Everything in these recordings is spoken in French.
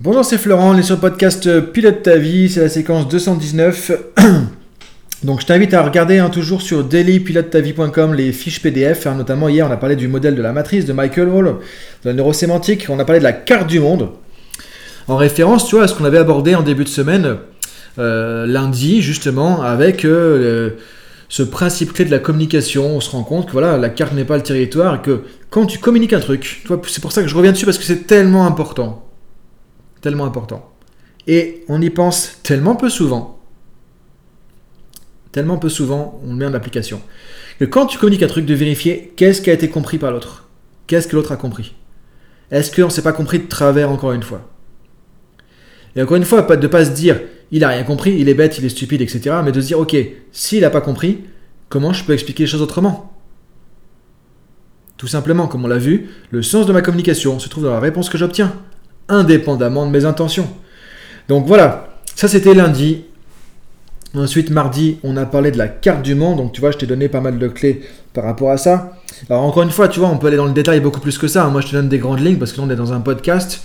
Bonjour, c'est Florent, on est sur le podcast Pilote ta vie, c'est la séquence 219. Donc je t'invite à regarder hein, toujours sur dailypilotetavie.com les fiches PDF. Hein. notamment hier, on a parlé du modèle de la matrice de Michael Hall, de la neurosémantique, on a parlé de la carte du monde. En référence, tu vois, à ce qu'on avait abordé en début de semaine, euh, lundi, justement, avec euh, ce principe clé de la communication. On se rend compte que voilà, la carte n'est pas le territoire et que quand tu communiques un truc, c'est pour ça que je reviens dessus parce que c'est tellement important tellement important. Et on y pense tellement peu souvent, tellement peu souvent, on le met en application, que quand tu communiques un truc, de vérifier qu'est-ce qui a été compris par l'autre? Qu'est-ce que l'autre a compris? Est-ce qu'on ne s'est pas compris de travers encore une fois? Et encore une fois, de ne pas se dire, il a rien compris, il est bête, il est stupide, etc. Mais de se dire, ok, s'il n'a pas compris, comment je peux expliquer les choses autrement? Tout simplement, comme on l'a vu, le sens de ma communication se trouve dans la réponse que j'obtiens indépendamment de mes intentions. Donc voilà, ça c'était lundi. Ensuite, mardi, on a parlé de la carte du monde. Donc, tu vois, je t'ai donné pas mal de clés par rapport à ça. Alors, encore une fois, tu vois, on peut aller dans le détail beaucoup plus que ça. Moi, je te donne des grandes lignes parce que là, on est dans un podcast.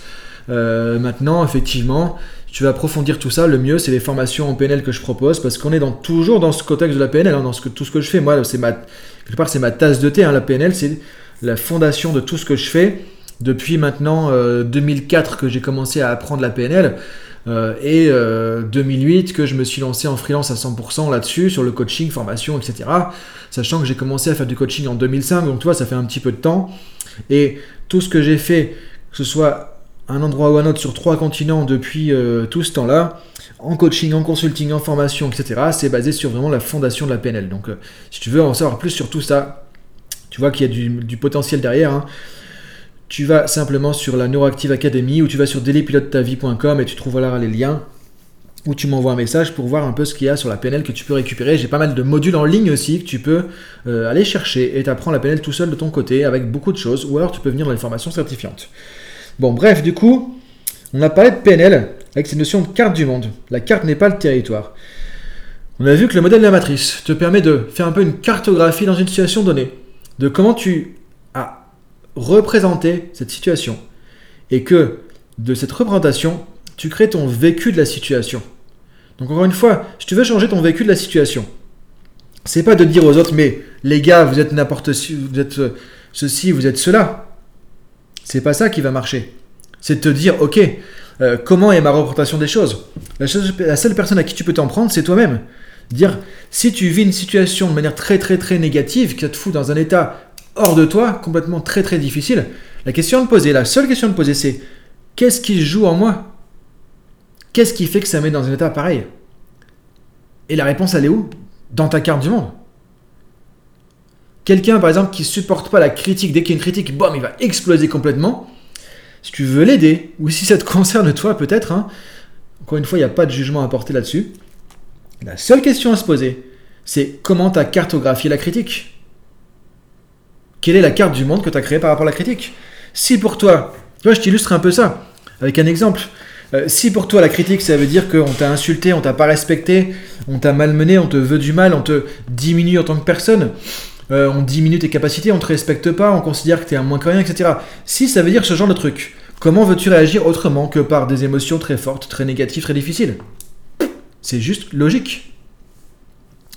Euh, maintenant, effectivement, tu vas approfondir tout ça. Le mieux, c'est les formations en PNL que je propose parce qu'on est toujours dans ce contexte de la PNL, hein, dans ce que, tout ce que je fais. Moi, c'est ma, quelque part, c'est ma tasse de thé. Hein, la PNL, c'est la fondation de tout ce que je fais depuis maintenant 2004 euh, que j'ai commencé à apprendre la PNL euh, et 2008 euh, que je me suis lancé en freelance à 100% là-dessus, sur le coaching, formation, etc. Sachant que j'ai commencé à faire du coaching en 2005, donc tu vois, ça fait un petit peu de temps. Et tout ce que j'ai fait, que ce soit un endroit ou un autre sur trois continents depuis tout ce temps-là, en coaching, en consulting, en formation, etc., c'est basé sur vraiment la fondation de la PNL. Donc si tu veux en savoir plus sur tout ça, tu vois qu'il y a du, du potentiel derrière. Hein tu vas simplement sur la Neuroactive Academy ou tu vas sur dailypilotetavie.com et tu trouves là les liens ou tu m'envoies un message pour voir un peu ce qu'il y a sur la PNL que tu peux récupérer. J'ai pas mal de modules en ligne aussi que tu peux euh, aller chercher et tu apprends la PNL tout seul de ton côté avec beaucoup de choses ou alors tu peux venir dans les formations certifiantes. Bon, bref, du coup, on a parlé de PNL avec cette notion de carte du monde. La carte n'est pas le territoire. On a vu que le modèle de la matrice te permet de faire un peu une cartographie dans une situation donnée, de comment tu représenter cette situation. Et que de cette représentation, tu crées ton vécu de la situation. Donc encore une fois, si tu veux changer ton vécu de la situation, c'est pas de dire aux autres, mais les gars, vous êtes n'importe vous êtes euh, ceci, vous êtes cela. C'est pas ça qui va marcher. C'est de te dire, ok, euh, comment est ma représentation des choses? La, la, seule personne à qui tu peux t'en prendre, c'est toi-même. Dire, si tu vis une situation de manière très très très négative, qui te fout dans un état hors de toi, complètement très très difficile, la question de poser, la seule question de poser, c'est qu'est-ce qui joue en moi? Qu'est-ce qui fait que ça met dans un état pareil? Et la réponse, elle est où? Dans ta carte du monde. Quelqu'un, par exemple, qui supporte pas la critique, dès qu'il y a une critique, boum, il va exploser complètement. Si tu veux l'aider, ou si ça te concerne toi, peut-être, hein, encore une fois, il n'y a pas de jugement à porter là-dessus. La seule question à se poser, c'est comment tu as cartographié la critique? Quelle est la carte du monde que tu as créée par rapport à la critique Si pour toi, tu vois, je t'illustre un peu ça avec un exemple. Euh, si pour toi la critique ça veut dire qu'on t'a insulté, on t'a pas respecté, on t'a malmené, on te veut du mal, on te diminue en tant que personne, euh, on diminue tes capacités, on te respecte pas, on considère que tu es un moins que rien, etc. Si ça veut dire ce genre de truc, comment veux-tu réagir autrement que par des émotions très fortes, très négatives, très difficiles? C'est juste logique.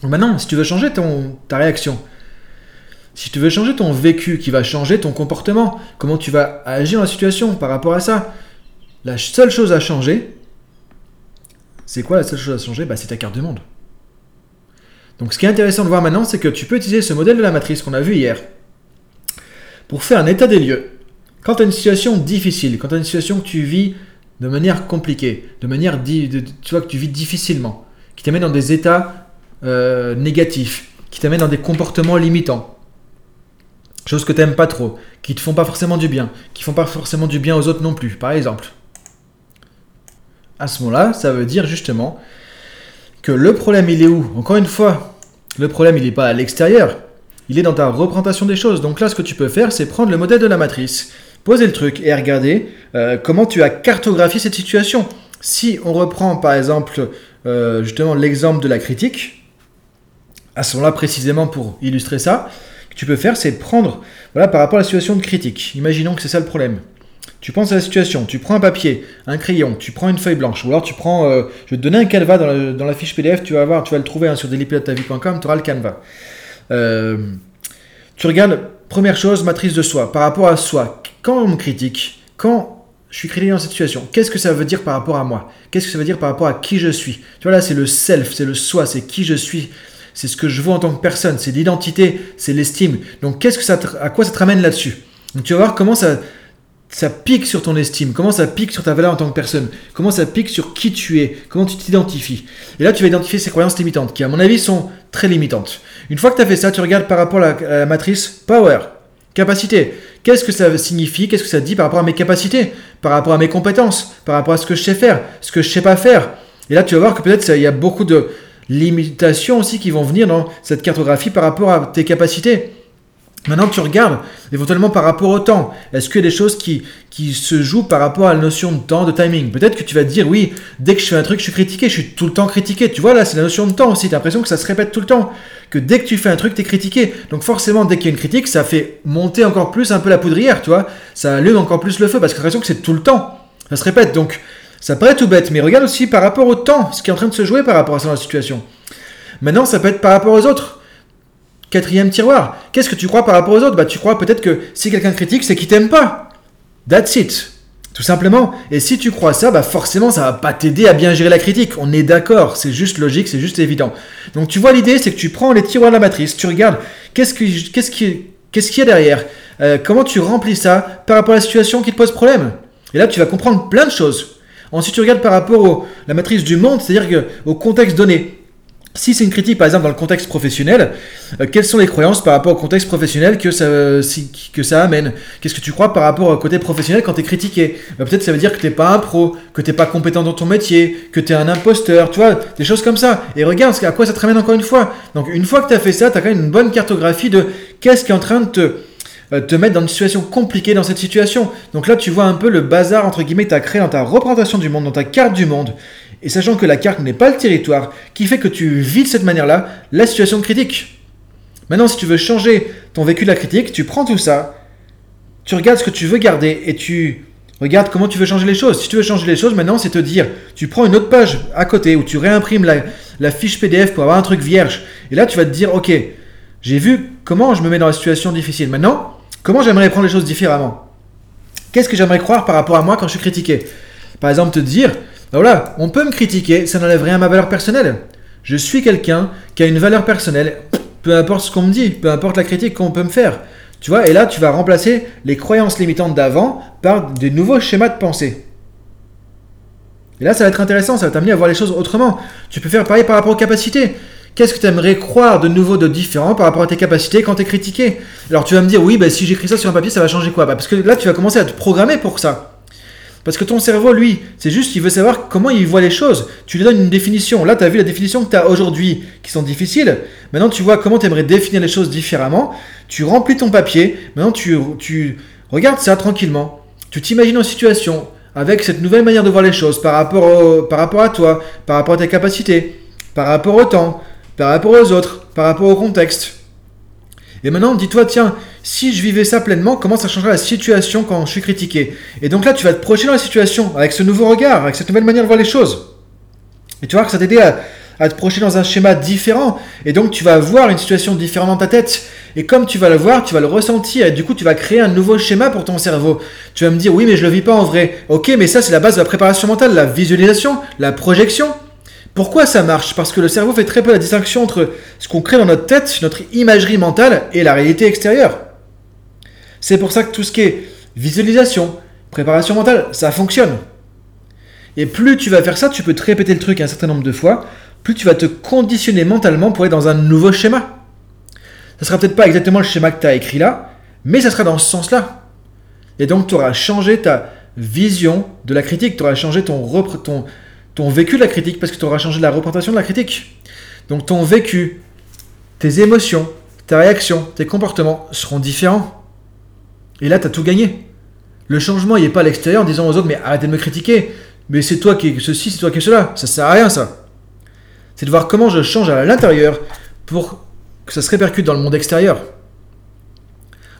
Maintenant, si tu veux changer ton, ta réaction, si tu veux changer ton vécu, qui va changer ton comportement, comment tu vas agir dans la situation par rapport à ça, la seule chose à changer, c'est quoi la seule chose à changer? Bah, C'est ta carte du monde. Donc ce qui est intéressant de voir maintenant, c'est que tu peux utiliser ce modèle de la matrice qu'on a vu hier pour faire un état des lieux. Quand tu as une situation difficile, quand tu as une situation que tu vis de manière compliquée, de manière tu vois que tu vis difficilement, qui t'amène dans des états euh, négatifs, qui t'amène dans des comportements limitants, choses que tu n'aimes pas trop, qui te font pas forcément du bien, qui font pas forcément du bien aux autres non plus, par exemple. À ce moment-là, ça veut dire justement que le problème, il est où? Encore une fois, le problème, il n'est pas à l'extérieur, il est dans ta représentation des choses. Donc là, ce que tu peux faire, c'est prendre le modèle de la matrice, poser le truc et regarder euh, comment tu as cartographié cette situation. Si on reprend par exemple euh, justement l'exemple de la critique, à ce moment-là précisément pour illustrer ça, tu peux faire, c'est prendre, voilà, par rapport à la situation de critique. Imaginons que c'est ça le problème. tu penses à la situation, tu prends un papier, un crayon, tu prends une feuille blanche, ou alors tu prends, euh, je vais te donner un canevas dans la, fiche PDF, tu vas voir, tu vas le trouver hein, sur dailypilotetavie.com, tu auras le canevas. Euh, tu regardes, première chose, matrice de soi, par rapport à soi. Quand on me critique, quand je suis critiqué dans cette situation, qu'est-ce que ça veut dire par rapport à moi? Qu'est-ce que ça veut dire par rapport à qui je suis? Tu vois là, c'est le self, c'est le soi, c'est qui je suis, c'est ce que je vois en tant que personne, c'est l'identité, c'est l'estime. Donc qu'est-ce que ça, à quoi ça te ramène là-dessus? Tu vas voir comment ça, ça pique sur ton estime, comment ça pique sur ta valeur en tant que personne, comment ça pique sur qui tu es, comment tu t'identifies? Et là, tu vas identifier ces croyances limitantes, qui à mon avis sont très limitantes. Une fois que tu as fait ça, tu regardes par rapport à la, matrice Power, capacité. Qu'est-ce que ça signifie? Qu'est-ce que ça dit par rapport à mes capacités? Par rapport à mes compétences? Par rapport à ce que je sais faire? Ce que je sais pas faire? Et là, tu vas voir que peut-être il y a beaucoup de limitations aussi qui vont venir dans cette cartographie par rapport à tes capacités. Maintenant, tu regardes éventuellement par rapport au temps. Est-ce qu'il y a des choses qui, qui se jouent par rapport à la notion de temps, de timing? Peut-être que tu vas te dire, oui, dès que je fais un truc, je suis critiqué, je suis tout le temps critiqué. Tu vois, là, c'est la notion de temps aussi. Tu as l'impression que ça se répète tout le temps. Que dès que tu fais un truc, tu es critiqué. Donc forcément, dès qu'il y a une critique, ça fait monter encore plus un peu la poudrière, tu vois. Ça allume encore plus le feu parce que tu as l'impression que c'est tout le temps. Ça se répète. Donc, ça paraît tout bête. Mais regarde aussi par rapport au temps, ce qui est en train de se jouer par rapport à ça dans la situation. Maintenant, ça peut être par rapport aux autres. Quatrième tiroir. Qu'est-ce que tu crois par rapport aux autres? Bah, tu crois peut-être que si quelqu'un critique, c'est qu'il t'aime pas. That's it. Tout simplement. Et si tu crois ça, bah forcément, ça va pas t'aider à bien gérer la critique. On est d'accord. C'est juste logique, c'est juste évident. Donc, tu vois, l'idée, c'est que tu prends les tiroirs de la matrice, tu regardes qu'est-ce qui, qu'est-ce qui, qu'est-ce qu'il y a derrière. Euh, comment tu remplis ça par rapport à la situation qui te pose problème. Et là, tu vas comprendre plein de choses. Ensuite, tu regardes par rapport à la matrice du monde, c'est-à-dire au contexte donné. Si c'est une critique, par exemple, dans le contexte professionnel, euh, quelles sont les croyances par rapport au contexte professionnel que ça, que ça amène? Qu'est-ce que tu crois par rapport au côté professionnel quand tu es critiqué? Bah, Peut-être ça veut dire que tu n'es pas un pro, que tu n'es pas compétent dans ton métier, que tu es un imposteur, tu vois, des choses comme ça. Et regarde à quoi ça te ramène encore une fois. Donc une fois que tu as fait ça, tu as quand même une bonne cartographie de qu'est-ce qui est en train de te, euh, te mettre dans une situation compliquée dans cette situation. Donc là, tu vois un peu le bazar, entre guillemets, que tu as créé dans ta représentation du monde, dans ta carte du monde. Et sachant que la carte n'est pas le territoire, qui fait que tu vis de cette manière-là la situation critique. Maintenant, si tu veux changer ton vécu de la critique, tu prends tout ça, tu regardes ce que tu veux garder et tu regardes comment tu veux changer les choses. Si tu veux changer les choses, maintenant, c'est te dire, tu prends une autre page à côté où tu réimprimes la, la fiche PDF pour avoir un truc vierge. Et là, tu vas te dire, ok, j'ai vu comment je me mets dans la situation difficile. Maintenant, comment j'aimerais prendre les choses différemment? Qu'est-ce que j'aimerais croire par rapport à moi quand je suis critiqué? Par exemple, te dire, ben voilà, on peut me critiquer, ça n'enlève rien à ma valeur personnelle. Je suis quelqu'un qui a une valeur personnelle, peu importe ce qu'on me dit, peu importe la critique qu'on peut me faire. Tu vois, et là, tu vas remplacer les croyances limitantes d'avant par des nouveaux schémas de pensée. Et là, ça va être intéressant, ça va t'amener à voir les choses autrement. Tu peux faire pareil par rapport aux capacités. Qu'est-ce que tu aimerais croire de nouveau, de différent par rapport à tes capacités quand tu es critiqué? Alors tu vas me dire, oui, ben, si j'écris ça sur un papier, ça va changer quoi? Bah, Parce que là, tu vas commencer à te programmer pour ça. Parce que ton cerveau, lui, c'est juste qu'il veut savoir comment il voit les choses. Tu lui donnes une définition. Là, tu as vu la définition que tu as aujourd'hui, qui sont difficiles. Maintenant, tu vois comment tu aimerais définir les choses différemment. Tu remplis ton papier. Maintenant, tu, tu regardes ça tranquillement. Tu t'imagines en situation avec cette nouvelle manière de voir les choses par rapport, par rapport à toi, par rapport à tes capacités, par rapport au temps, par rapport aux autres, par rapport au contexte. Et maintenant, dis-toi, tiens, si je vivais ça pleinement, comment ça changerait la situation quand je suis critiqué? Et donc là, tu vas te projeter dans la situation avec ce nouveau regard, avec cette nouvelle manière de voir les choses. Et tu vois que ça t'aide à, à te projeter dans un schéma différent. Et donc, tu vas voir une situation différente dans ta tête. Et comme tu vas le voir, tu vas le ressentir. Et du coup, tu vas créer un nouveau schéma pour ton cerveau. Tu vas me dire, oui, mais je le vis pas en vrai. Ok, mais ça, c'est la base de la préparation mentale, la visualisation, la projection. Pourquoi ça marche? Parce que le cerveau fait très peu la distinction entre ce qu'on crée dans notre tête, notre imagerie mentale, et la réalité extérieure. C'est pour ça que tout ce qui est visualisation, préparation mentale, ça fonctionne. Et plus tu vas faire ça, tu peux te répéter le truc un certain nombre de fois, plus tu vas te conditionner mentalement pour être dans un nouveau schéma. Ça sera peut-être pas exactement le schéma que tu as écrit là, mais ça sera dans ce sens-là. Et donc tu auras changé ta vision de la critique, tu auras changé ton, ton, ton vécu de la critique parce que tu auras changé la représentation de la critique. Donc ton vécu, tes émotions, ta réaction, tes comportements seront différents. Et là, tu as tout gagné. Le changement, il n'est pas à l'extérieur en disant aux autres, mais arrêtez de me critiquer. Mais c'est toi qui es ceci, c'est toi qui es cela. Ça sert à rien, ça. C'est de voir comment je change à l'intérieur pour que ça se répercute dans le monde extérieur.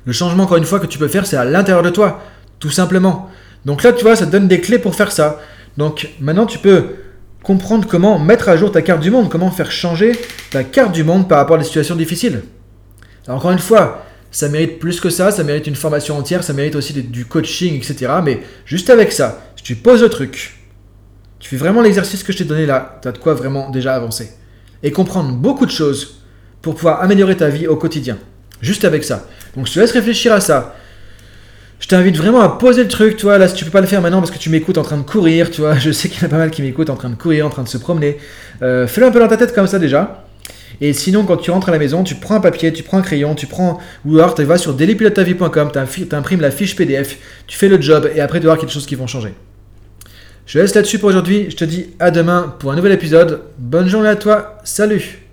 Le changement, encore une fois, que tu peux faire, c'est à l'intérieur de toi. tout simplement. Donc là, tu vois, ça te donne des clés pour faire ça. Donc maintenant, tu peux comprendre comment mettre à jour ta carte du monde, comment faire changer ta carte du monde par rapport à des situations difficiles. encore une fois, ça mérite plus que ça, ça mérite une formation entière, ça mérite aussi du coaching, etc. Mais juste avec ça, si tu poses le truc, tu fais vraiment l'exercice que je t'ai donné là, tu as de quoi vraiment déjà avancer. Et comprendre beaucoup de choses pour pouvoir améliorer ta vie au quotidien. Juste avec ça. Donc je te laisse réfléchir à ça. Je t'invite vraiment à poser le truc, tu vois, là si tu peux pas le faire maintenant parce que tu m'écoutes en train de courir, tu vois, je sais qu'il y en a pas mal qui m'écoutent en train de courir, en train de se promener. Euh, fais-le un peu dans ta tête comme ça déjà. Et sinon, quand tu rentres à la maison, tu prends un papier, tu prends un crayon, tu prends. Alors tu vas sur dailypilotetavie.com, tu imprimes la fiche PDF, tu fais le job et après tu vas voir quelque chose qui vont changer. Je laisse là-dessus pour aujourd'hui. Je te dis à demain pour un nouvel épisode. Bonne journée à toi. Salut